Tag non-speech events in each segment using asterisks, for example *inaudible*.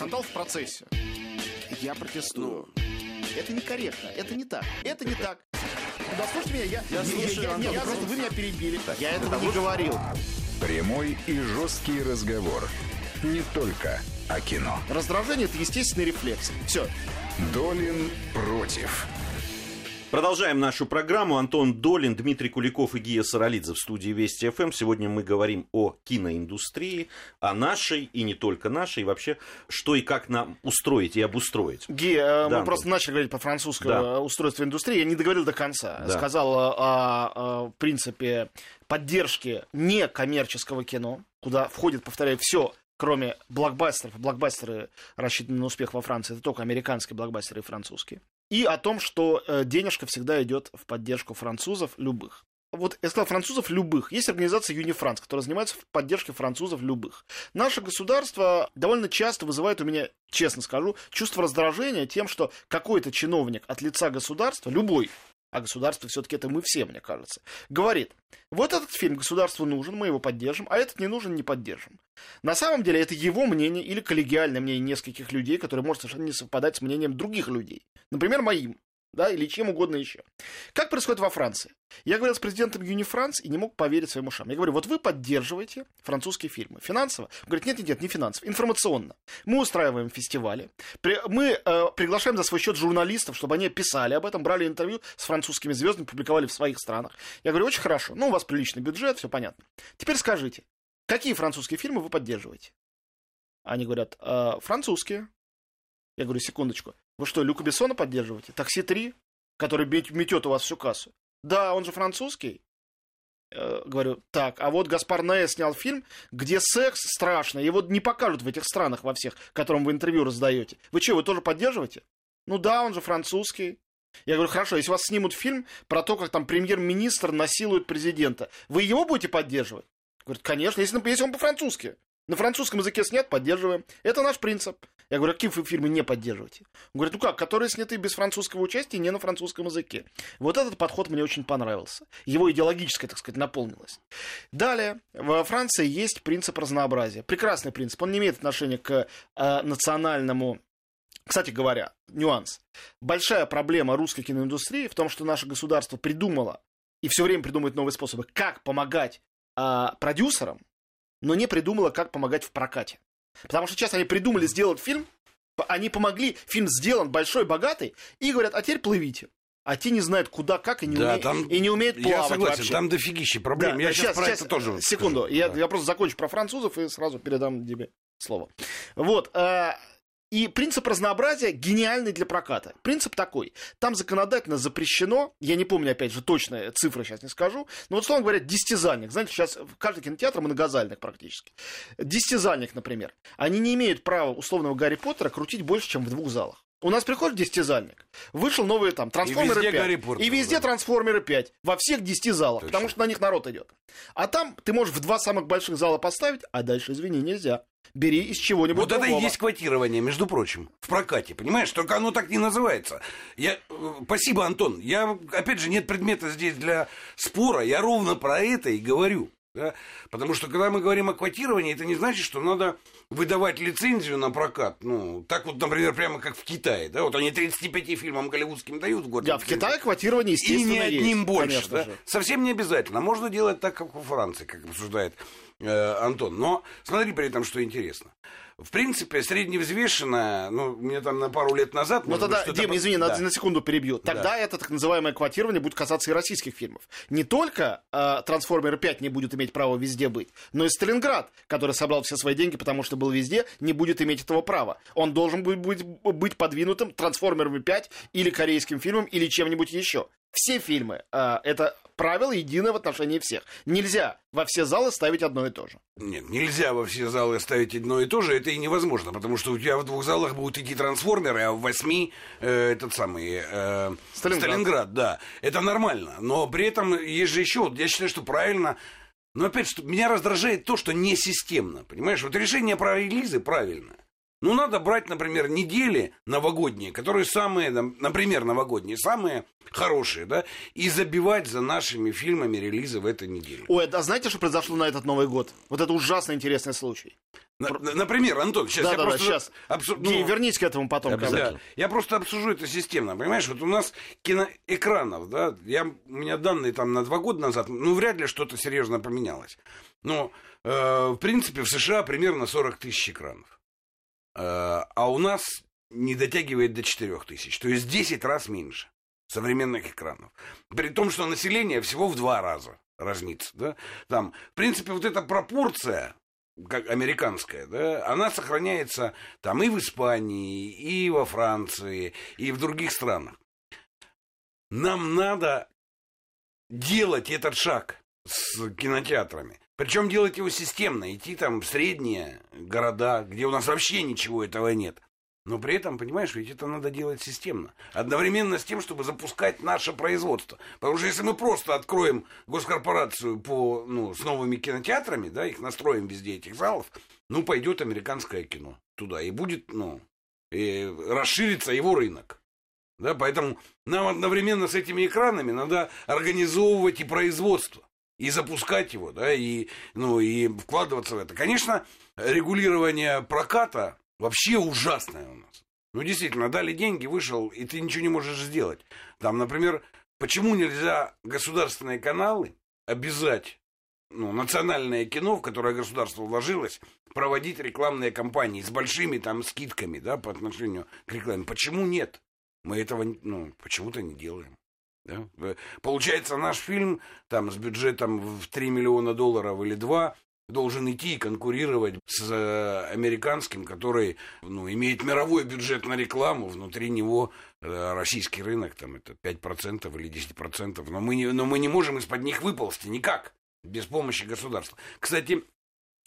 Скандал в процессе. Я протестую. Это некорректно, это не так, это не так. Да слушайте меня, я, Я я- слушаю, я- Антон, нет, просто- просто вы меня перебили. Я этого не говорил. Прямой и жесткий разговор. Не только о кино. Раздражение это естественный рефлекс. Все. Долин против. Продолжаем нашу программу. Антон Долин, Дмитрий Куликов и Гия Саралидзе в студии Вести ФМ. Сегодня мы говорим о киноиндустрии, о нашей и не только нашей, и вообще, что и как нам устроить и обустроить. Ги, э, Да, мы Антон. просто начали говорить по французскому Да. э, устройству индустрии. Я не договорил до конца. Да. Сказал э, о, э, принципе поддержки некоммерческого кино, куда входит, повторяю, все, кроме блокбастеров. Блокбастеры рассчитаны на успех во Франции. Это только американские блокбастеры и французские. И о том, что э, денежка всегда идет в поддержку французов любых. Вот я сказал французов любых. Есть организация Юнифранц, которая занимается поддержкой французов любых. Наше государство довольно часто вызывает у меня, честно скажу, чувство раздражения тем, что какой-то чиновник от лица государства, любой, а государство все-таки это мы все, мне кажется, говорит, вот этот фильм государству нужен, мы его поддержим, а этот не нужен, не поддержим. На самом деле это его мнение или коллегиальное мнение нескольких людей, которое может совершенно не совпадать с мнением других людей. Например, моим. Да, или чем угодно еще. Как происходит во Франции? Я говорил с президентом Юнифранс и не мог поверить своим ушам. Я говорю, вот вы поддерживаете французские фильмы. Финансово? Он говорит, нет, нет, нет, не финансово, информационно. Мы устраиваем фестивали, при- мы э, приглашаем за свой счет журналистов, чтобы они писали об этом, брали интервью с французскими звездами, публиковали в своих странах. Я говорю, очень хорошо, ну, у вас приличный бюджет, все понятно. Теперь скажите, какие французские фильмы вы поддерживаете? Они говорят, «Э, французские. Я говорю, секундочку, вы что, Люка Бессона поддерживаете? Такси 3, который метет у вас всю кассу. Да, он же французский. Э, говорю, так, а вот Гаспар Ноэ снял фильм, где секс страшный, его не покажут в этих странах во всех, которым вы интервью раздаете. Вы что, вы тоже поддерживаете? Ну да, он же французский. Я говорю, хорошо, если вас снимут фильм про то, как там премьер-министр насилует президента, вы его будете поддерживать? Говорит, конечно, если, если он по-французски. На французском языке снят, поддерживаем. Это наш принцип. Я говорю, какие фильмы не поддерживаете? Он говорит, ну как, которые сняты без французского участия не на французском языке. Вот этот подход мне очень понравился. Его идеологическая, так сказать, наполнилась. Далее, во Франции есть принцип разнообразия. Прекрасный принцип. Он не имеет отношения к э, национальному кстати говоря, нюанс. Большая проблема русской киноиндустрии в том, что наше государство придумало и все время придумывает новые способы, как помогать а, продюсерам, но не придумало, как помогать в прокате. Потому что сейчас они придумали сделать фильм, они помогли, фильм сделан большой, богатый, и говорят, а теперь плывите. А те не знают, куда, как, и не, Да, уме- там- и не умеют плавать Я согласен, вообще. там дофигища проблем. Да, я да, сейчас, про это тоже Секунду, скажу. я, Да. я просто закончу про французов и сразу передам тебе слово. Вот. а, и принцип разнообразия гениальный для проката. Принцип такой. Там законодательно запрещено, я не помню, опять же, точные цифры сейчас не скажу, но вот, словно говоря, десятизальник. Знаете, сейчас в каждый кинотеатр многозальник практически. Десятизальник, например. Они не имеют права условного Гарри Поттера крутить больше, чем в двух залах. У нас приходит десятизальник. Вышел новый там Трансформеры везде 5. Гарри Поттер, и везде да. Трансформеры 5. Во всех 10 залах. Точно. Потому что на них народ идет. А там ты можешь в два самых больших зала поставить, а дальше, извини, нельзя. Бери из чего-нибудь Вот это и другого. есть квотирование, между прочим, в прокате, понимаешь? Только оно так не называется. Я... э, Спасибо, Антон. Я, опять же, нет предмета здесь для спора. Я ровно про это и говорю. Да. Потому что, когда мы говорим о квотировании, это не значит, что надо выдавать лицензию на прокат. Ну, так вот, например, прямо как в Китае. Да? Вот они 35 фильмам голливудским дают в год. Да, в. Китае квотирование, И естественно, не одним есть, больше. да? же. Совсем не обязательно. Можно делать так, как во Франции, как обсуждает э, Антон. Но смотри при этом, что интересно. В принципе, средневзвешенная, ну, мне там на пару лет назад... Ну тогда, быть, Дим, извини, Да. на, секунду перебью. Тогда это так называемое квотирование будет касаться и российских фильмов. Не только э, Трансформеры 5 не будет иметь права везде быть, но и Сталинград, который собрал все свои деньги, потому что был везде, не будет иметь этого права. Он должен будет быть, быть подвинутым Трансформерами 5 или корейским фильмом, или чем-нибудь еще. Все фильмы. э, это правило единое в отношении всех. Нельзя во все залы ставить одно и то же. Нет, нельзя во все залы ставить одно и то же, это и невозможно, потому что у тебя в двух залах будут идти трансформеры, а в восьми э, этот самый э, Сталинград. да. Это нормально. Но при этом есть же еще, вот я считаю, что правильно. Но опять что меня раздражает то, что не системно. Понимаешь, вот решение про релизы правильно. Ну, надо брать, например, недели новогодние, которые самые, например, новогодние, самые хорошие, да, и забивать за нашими фильмами релизы в этой неделе. Ой, а знаете, что произошло на этот Новый год? Вот это ужасно интересный случай. На- на- например, Антон, сейчас я Да-да-да, просто... сейчас. обсу- ну, вернитесь к этому потом. Да. Я просто обсужу это системно. Понимаешь, вот у нас киноэкранов, да, я, у меня данные там на два года назад, ну, вряд ли что-то серьезно поменялось. Но, э, в принципе, в США примерно 40 тысяч экранов. Э, а у нас не дотягивает до 4 тысяч. То есть 10 раз меньше современных экранов. При том, что население всего в два раза разнится. Да? Там, в принципе, вот эта пропорция как американская, да, она сохраняется там и в Испании, и во Франции, и в других странах. Нам надо делать этот шаг с кинотеатрами. Причем делать его системно, идти там в средние города, где у нас вообще ничего этого нет. Но при этом, понимаешь, ведь это надо делать системно. Одновременно с тем, чтобы запускать наше производство. Потому что если мы просто откроем госкорпорацию по, ну, с новыми кинотеатрами, да, их настроим везде, этих залов, ну, пойдет американское кино туда. И будет, ну, и расширится его рынок. Да, поэтому нам одновременно с этими экранами надо организовывать и производство, и запускать его, да, и, ну, и вкладываться в это. Конечно, регулирование проката вообще ужасное у нас. Ну, действительно, дали деньги, вышел, и ты ничего не можешь сделать. Там, например, почему нельзя государственные каналы обязать ну, национальное кино, в которое государство вложилось, проводить рекламные кампании с большими там скидками, да, по отношению к рекламе. Почему нет? Мы этого, ну, почему-то не делаем. Да? Получается, наш фильм там с бюджетом в 3 миллиона долларов или 2 должен идти и конкурировать с э, американским, который ну, имеет мировой бюджет на рекламу, внутри него э, российский рынок, там это 5% или 10%, но мы, не, но мы не можем из-под них выползти никак, без помощи государства. Кстати,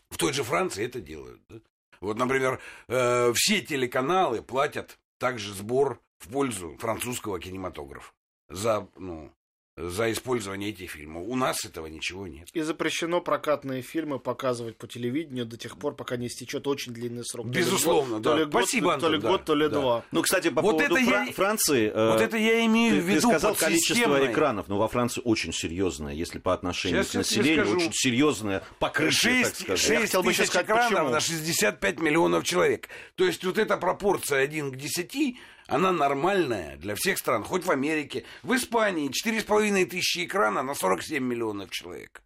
в той же Франции это делают. да. Вот, например, э, все телеканалы платят также сбор в пользу французского кинематографа за, ну, за использование этих фильмов. У нас этого ничего нет. И запрещено прокатные фильмы показывать по телевидению до тех пор, пока не истечет очень длинный срок. То ли Безусловно, год, да. То ли год, Спасибо, то Антон, ли да, год, то ли да. два. Ну, кстати, по Вот поводу это я Фра- и- Франции... э, Вот это я имею Ты, в ты виду сказал под количество системной. экранов, но во Франции очень серьезное, если по отношению Сейчас к я населению, скажу. очень серьезное покрытие, так 6, сказать. Я хотел бы тысяч сказать, экранов почему. на 65 миллионов человек. То есть вот эта пропорция 1 к 10, она нормальная для всех стран. Хоть в Америке, в Испании 4,5 тысячи экрана на 47 миллионов человек.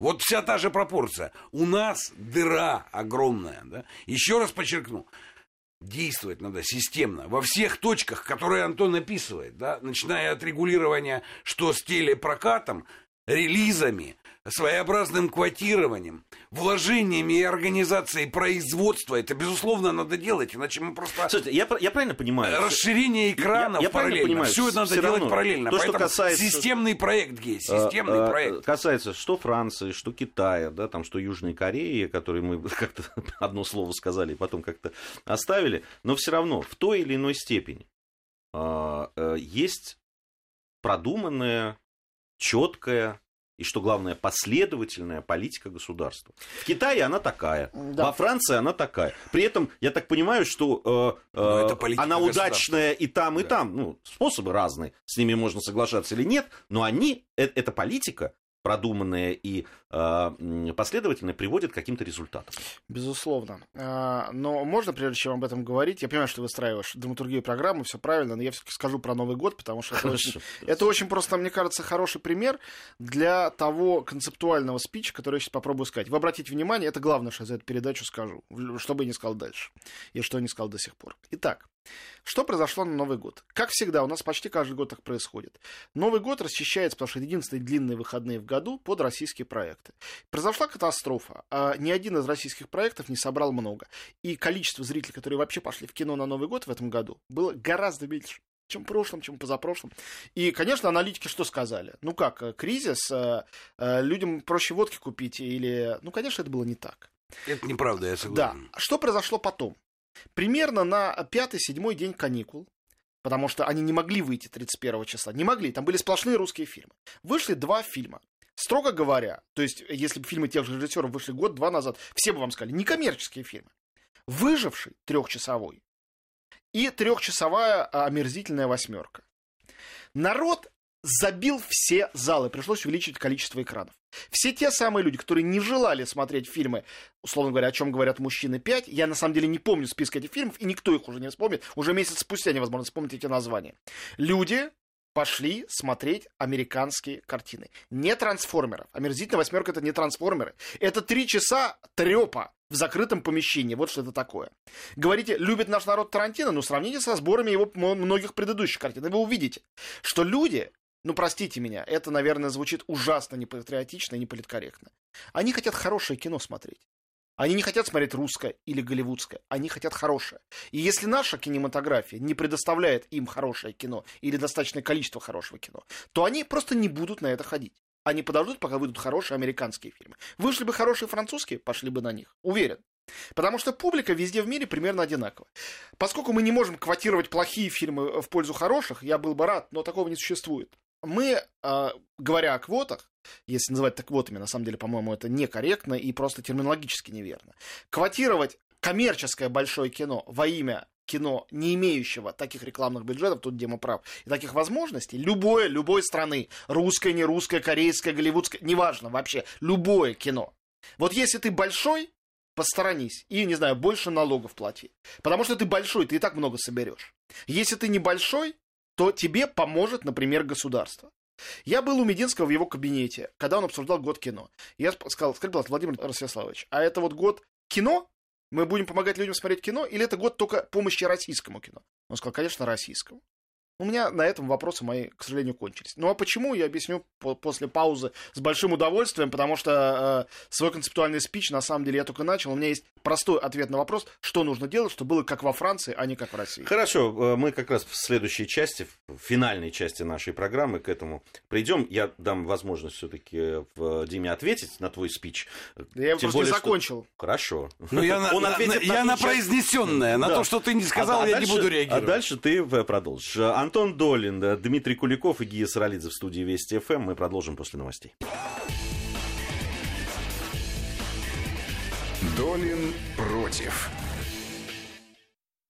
Вот вся та же пропорция. У нас дыра огромная. Да? Еще раз подчеркну. Действовать надо системно, во всех точках, которые Антон описывает, да, начиная от регулирования, что с телепрокатом, релизами, своеобразным квотированием, вложениями и организацией производства. Это, безусловно, надо делать, иначе мы просто... Слушайте, я, я правильно понимаю? Расширение экранов я правильно параллельно. понимаю, Все это надо всё делать равно. параллельно. То, что касается- системный проект, Э, системный э, проект. Касается что Франции, что Китая, да, там, что Южной Кореи, которые мы *laughs* как-то одно слово сказали и потом как-то оставили, но все равно в той или иной степени а, э, есть продуманная, четкая и, что главное, последовательная политика государства. В Китае она такая, Да. во Франции она такая. При этом, я так понимаю, что э, э, это она удачная и там, и Да. там. Ну, способы разные, с ними можно соглашаться или нет, но они, э, эта политика, продуманная и м, последовательная, приводит к каким-то результатам. Безусловно. А, Но можно, прежде чем об этом говорить, я понимаю, что ты выстраиваешь драматургию программы, все правильно, но я все-таки скажу про Новый год, потому что это очень, это очень просто, мне кажется, хороший пример для того концептуального спича, который я сейчас попробую сказать. Вы обратите внимание, это главное, что я за эту передачу скажу, что бы я не сказал дальше, и что я не сказал до сих пор. Итак, что произошло на Новый год? Как всегда, у нас почти каждый год так происходит. Новый год расчищается, потому что это единственные длинные выходные в году под российские проекты. Произошла катастрофа. а Ни один из российских проектов не собрал много. И количество зрителей, которые вообще пошли в кино на Новый год в этом году, было гораздо меньше чем в прошлом, чем позапрошлом. И, конечно, аналитики что сказали? Ну как, э, кризис, э, э, людям проще водки купить или... Ну, конечно, это было не так. Это неправда, я Да. согласен. Что произошло потом? Примерно на пятый-седьмой день каникул, потому что они не могли выйти 31 числа, не могли, там были сплошные русские фильмы. Вышли два фильма. Строго говоря, то есть, если бы фильмы тех же режиссеров вышли год-два назад, все бы вам сказали, некоммерческие фильмы. Выживший трехчасовой и трехчасовая омерзительная восьмерка. Народ забил все залы, пришлось увеличить количество экранов. Все те самые люди, которые не желали смотреть фильмы, условно говоря, о чем говорят мужчины 5, я на самом деле не помню списка этих фильмов, и никто их уже не вспомнит, уже месяц спустя невозможно вспомнить эти названия. Люди пошли смотреть американские картины. Не трансформеров. Омерзительная восьмерка это не трансформеры. Это три часа трепа в закрытом помещении. Вот что это такое. Говорите, любит наш народ Тарантино? Ну, сравните со сборами его многих предыдущих картин, и вы увидите, что люди, ну, простите меня, это, наверное, звучит ужасно непатриотично и неполиткорректно. Они хотят хорошее кино смотреть. Они не хотят смотреть русское или голливудское, они хотят хорошее. И если наша кинематография не предоставляет им хорошее кино или достаточное количество хорошего кино, то они просто не будут на это ходить. Они подождут, пока выйдут хорошие американские фильмы. Вышли бы хорошие французские, пошли бы на них. Уверен. Потому что публика везде в мире примерно одинакова. Поскольку мы не можем квотировать плохие фильмы в пользу хороших, я был бы рад, но такого не существует. Мы, а, говоря о квотах, если называть так квотами, на самом деле, по-моему, это некорректно и просто терминологически неверно. Квотировать коммерческое большое кино во имя кино, не имеющего таких рекламных бюджетов, тут Дима прав, и таких возможностей, любое, любой страны, русское, не русское, корейское, голливудское, неважно вообще, любое кино. Вот если ты большой, посторонись и, не знаю, больше налогов плати. Потому что ты большой, ты и так много соберешь. Если ты небольшой, то тебе поможет, например, государство. Я был у Мединского в его кабинете, когда он обсуждал год кино. Я сказал, скажи, пожалуйста, Владимир Ростиславович, а это вот год кино? Мы будем помогать людям смотреть кино? Или это год только помощи российскому кино? Он сказал, конечно, российскому. У меня на этом вопросы мои, к сожалению, кончились. Ну а почему, я объясню по- после паузы с большим удовольствием, потому что э, свой концептуальный спич, на самом деле, я только начал. У меня есть простой ответ на вопрос, что нужно делать, чтобы было как во Франции, а не как в России. Хорошо, э, мы как раз в следующей части, в финальной части нашей программы к этому придем. Я дам возможность все-таки в Диме ответить на твой спич. Я его Тем просто не более, что- закончил. Хорошо. Ну, я *laughs* на, Он на- ответит на- я на часть- произнесенное, на Да. то, что ты не сказал, А- а я дальше- не буду реагировать. А дальше ты э, продолжишь. Антон Долин, э, Дмитрий Куликов и Гия Саралидзе в студии Вести ФМ. Мы продолжим после новостей. Долин против.